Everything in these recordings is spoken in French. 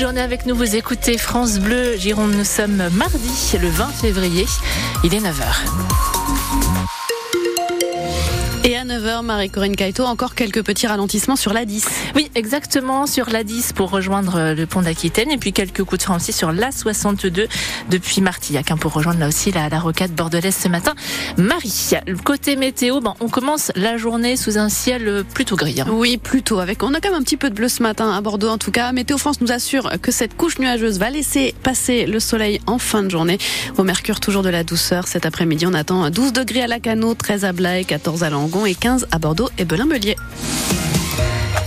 journée avec nous. Vous écoutez France Bleu Gironde. Nous sommes mardi, le 20 février. Il est 9h. Et à 9h, Marie-Corinne Caïto, encore quelques petits ralentissements sur la 10. Oui, exactement, sur la 10 pour rejoindre euh, le pont d'Aquitaine. Et puis quelques coups de frein aussi sur la 62 depuis Martillac hein, pour rejoindre là aussi la, la rocade bordelaise ce matin. Marie, côté météo, ben, on commence la journée sous un ciel euh, plutôt gris. Hein. Oui, plutôt. Avec, on a quand même un petit peu de bleu ce matin à Bordeaux en tout cas. Météo France nous assure que cette couche nuageuse va laisser passer le soleil en fin de journée. Au mercure, toujours de la douceur. Cet après-midi, on attend 12 degrés à Lacano, 13 à Blaye, 14 à Langon et 15 à Bordeaux et Belin-Melier.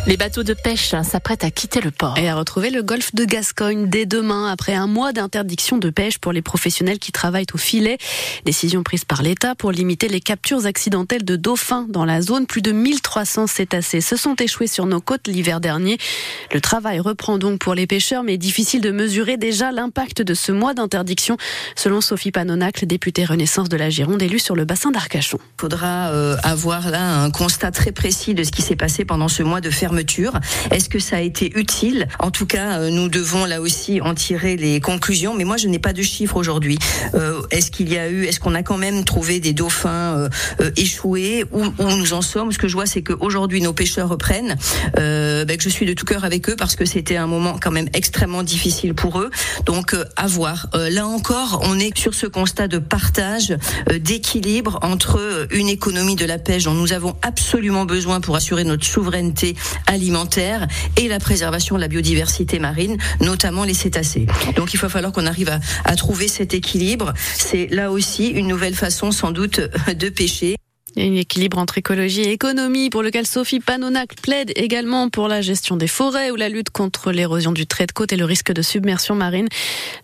Les bateaux de pêche s'apprêtent à quitter le port. Et à retrouver le golfe de Gascogne dès demain, après un mois d'interdiction de pêche pour les professionnels qui travaillent au filet. Décision prise par l'État pour limiter les captures accidentelles de dauphins dans la zone. Plus de 1300 cétacés se sont échoués sur nos côtes l'hiver dernier. Le travail reprend donc pour les pêcheurs, mais difficile de mesurer déjà l'impact de ce mois d'interdiction, selon Sophie Panonacle, députée Renaissance de la Gironde, élue sur le bassin d'Arcachon. Il faudra euh, avoir là un constat très précis de ce qui s'est passé pendant ce mois de est-ce que ça a été utile? En tout cas, euh, nous devons là aussi en tirer les conclusions. Mais moi, je n'ai pas de chiffres aujourd'hui. Euh, est-ce qu'il y a eu, est-ce qu'on a quand même trouvé des dauphins euh, échoués? Où, où, nous en sommes? Ce que je vois, c'est qu'aujourd'hui, nos pêcheurs reprennent. Ben, je suis de tout cœur avec eux parce que c'était un moment quand même extrêmement difficile pour eux. Donc, à voir. là encore, on est sur ce constat de partage, d'équilibre entre une économie de la pêche dont nous avons absolument besoin pour assurer notre souveraineté alimentaire et la préservation de la biodiversité marine, notamment les cétacés. Donc il va falloir qu'on arrive à, trouver cet équilibre. C'est là aussi une nouvelle façon sans doute de pêcher. Un équilibre entre écologie et économie pour lequel Sophie Panonac plaide également pour la gestion des forêts ou la lutte contre l'érosion du trait de côte et le risque de submersion marine.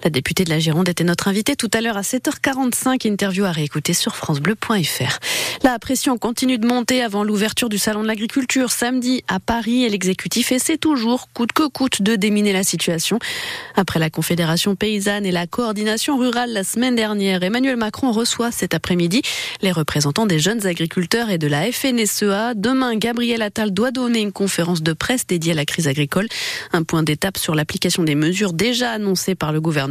La députée de la Gironde était notre invitée tout à l'heure à 7h45. Interview à réécouter sur francebleu.fr. La pression continue de monter avant l'ouverture du salon de l'agriculture samedi à Paris et l'exécutif essaie toujours, coûte que coûte, de déminer la situation. Après la Confédération paysanne et la coordination rurale la semaine dernière, Emmanuel Macron reçoit cet après-midi les représentants des jeunes agriculteurs et de la FNSEA. Demain, Gabriel Attal doit donner une conférence de presse dédiée à la crise agricole. Un point d'étape sur l'application des mesures déjà annoncées par le gouvernement.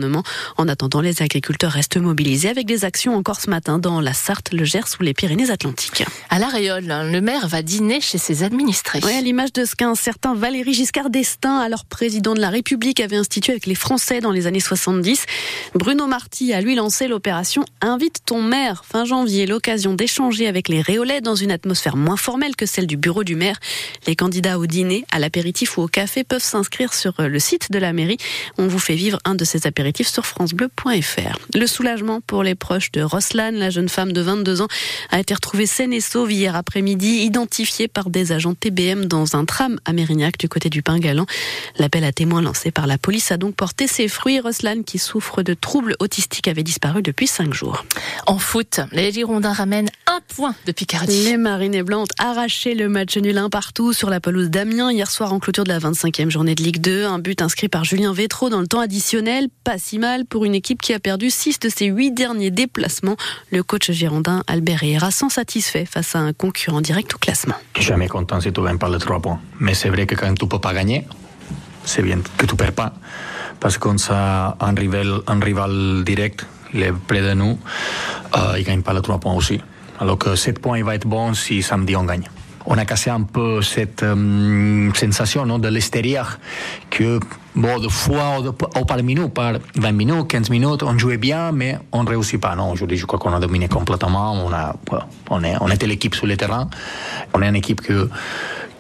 En attendant, les agriculteurs restent mobilisés avec des actions encore ce matin dans la Sarthe, le Gers ou les Pyrénées-Atlantiques. À La Réole, le maire va dîner chez ses administrés. Oui, à l'image de ce qu'un certain Valéry Giscard d'Estaing, alors président de la République, avait institué avec les Français dans les années 70. Bruno Marty a lui lancé l'opération Invite ton maire fin janvier, l'occasion d'échanger avec les Réolais dans une atmosphère moins formelle que celle du bureau du maire. Les candidats au dîner, à l'apéritif ou au café peuvent s'inscrire sur euh, le site de la mairie. On vous fait vivre un de ces apéritifs Le soulagement pour les proches de Roslan, la jeune femme de 22 ans, a été retrouvée saine et sauve hier après-midi, identifiée par des agents TBM dans un tram à Mérignac du côté du Pingalan. L'appel à témoins lancé par la police a donc porté ses fruits. Roslan, qui souffre de troubles autistiques, avait disparu depuis cinq jours. En foot, les Girondins ramènent de Picardie. Les Marines Blancs ont arraché le match nul un partout sur la pelouse d'Amiens hier soir en clôture de la 25e journée de Ligue 2. Un but inscrit par Julien Vétro dans le temps additionnel. Pas si mal pour une équipe qui a perdu 6 de ses 8 derniers déplacements. Le coach girondin Albert Herrera sans satisfait face à un concurrent direct au classement. Jamais content si tu gagnes pas les 3 points. Mais c'est vrai que quand tu peux pas gagner, c'est bien que tu perds pas. Parce qu'on a un rival, un rival direct, il est près de nous, euh, il gagne pas les 3 points aussi. Alors que 7 points, il va être bon si samedi on gagne. On a cassé un peu cette euh, sensation de l'extérieur que, bon, de fois ou, par minute, par 20 minutes, 15 minutes, on jouait bien, mais on ne réussit pas. Non, aujourd'hui, je crois qu'on a dominé complètement. On, a, est, on était l'équipe sur le terrain. On est une équipe que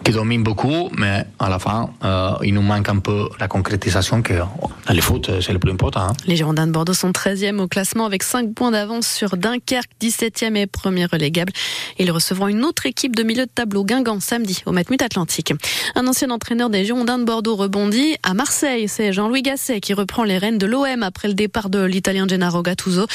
qui domine beaucoup, mais à la fin, euh, il nous manque un peu la concrétisation que dans le foot, c'est le plus important. Hein. Les Girondins de Bordeaux sont 13e au classement avec 5 points d'avance sur Dunkerque, 17e et premier relégable. Ils recevront une autre équipe de milieu de tableau, Guingamp, samedi au Matmut Atlantique. Un ancien entraîneur des Girondins de Bordeaux rebondit à Marseille. C'est Jean-Louis Gasset qui reprend les rênes de l'OM après le départ de l'Italien Gennaro Gattuso.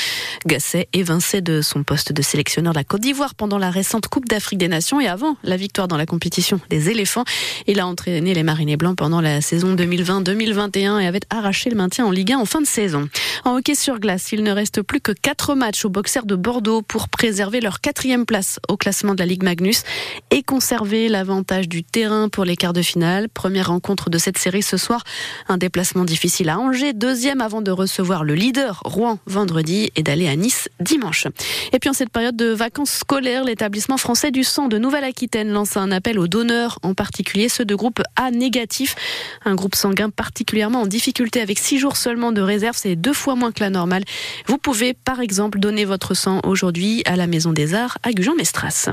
Gasset évincé de son poste de sélectionneur de la Côte d'Ivoire pendant la récente Coupe d'Afrique des Nations et avant la victoire dans la compétition des éléphants. Il a entraîné les Marinés Blancs pendant la saison 2020-2021 et avait arraché le maintien en Ligue 1 en fin de saison. En hockey sur glace, il ne reste plus que quatre matchs aux boxeurs de Bordeaux pour préserver leur quatrième place au classement de la Ligue Magnus et conserver l'avantage du terrain pour les quarts de finale. Première rencontre de cette série ce soir. Un déplacement difficile à Angers, deuxième avant de recevoir le leader Rouen vendredi et d'aller à Nice dimanche. Et puis en cette période de vacances scolaires, l'établissement français du sang de Nouvelle-Aquitaine lance un appel aux donneurs, en particulier ceux de groupe A négatif, un groupe sanguin particulièrement en difficulté avec six jours seulement de réserve, c'est deux fois moins que la normale. Vous pouvez par exemple donner votre sang aujourd'hui à la Maison des Arts à Gujan-Mestras.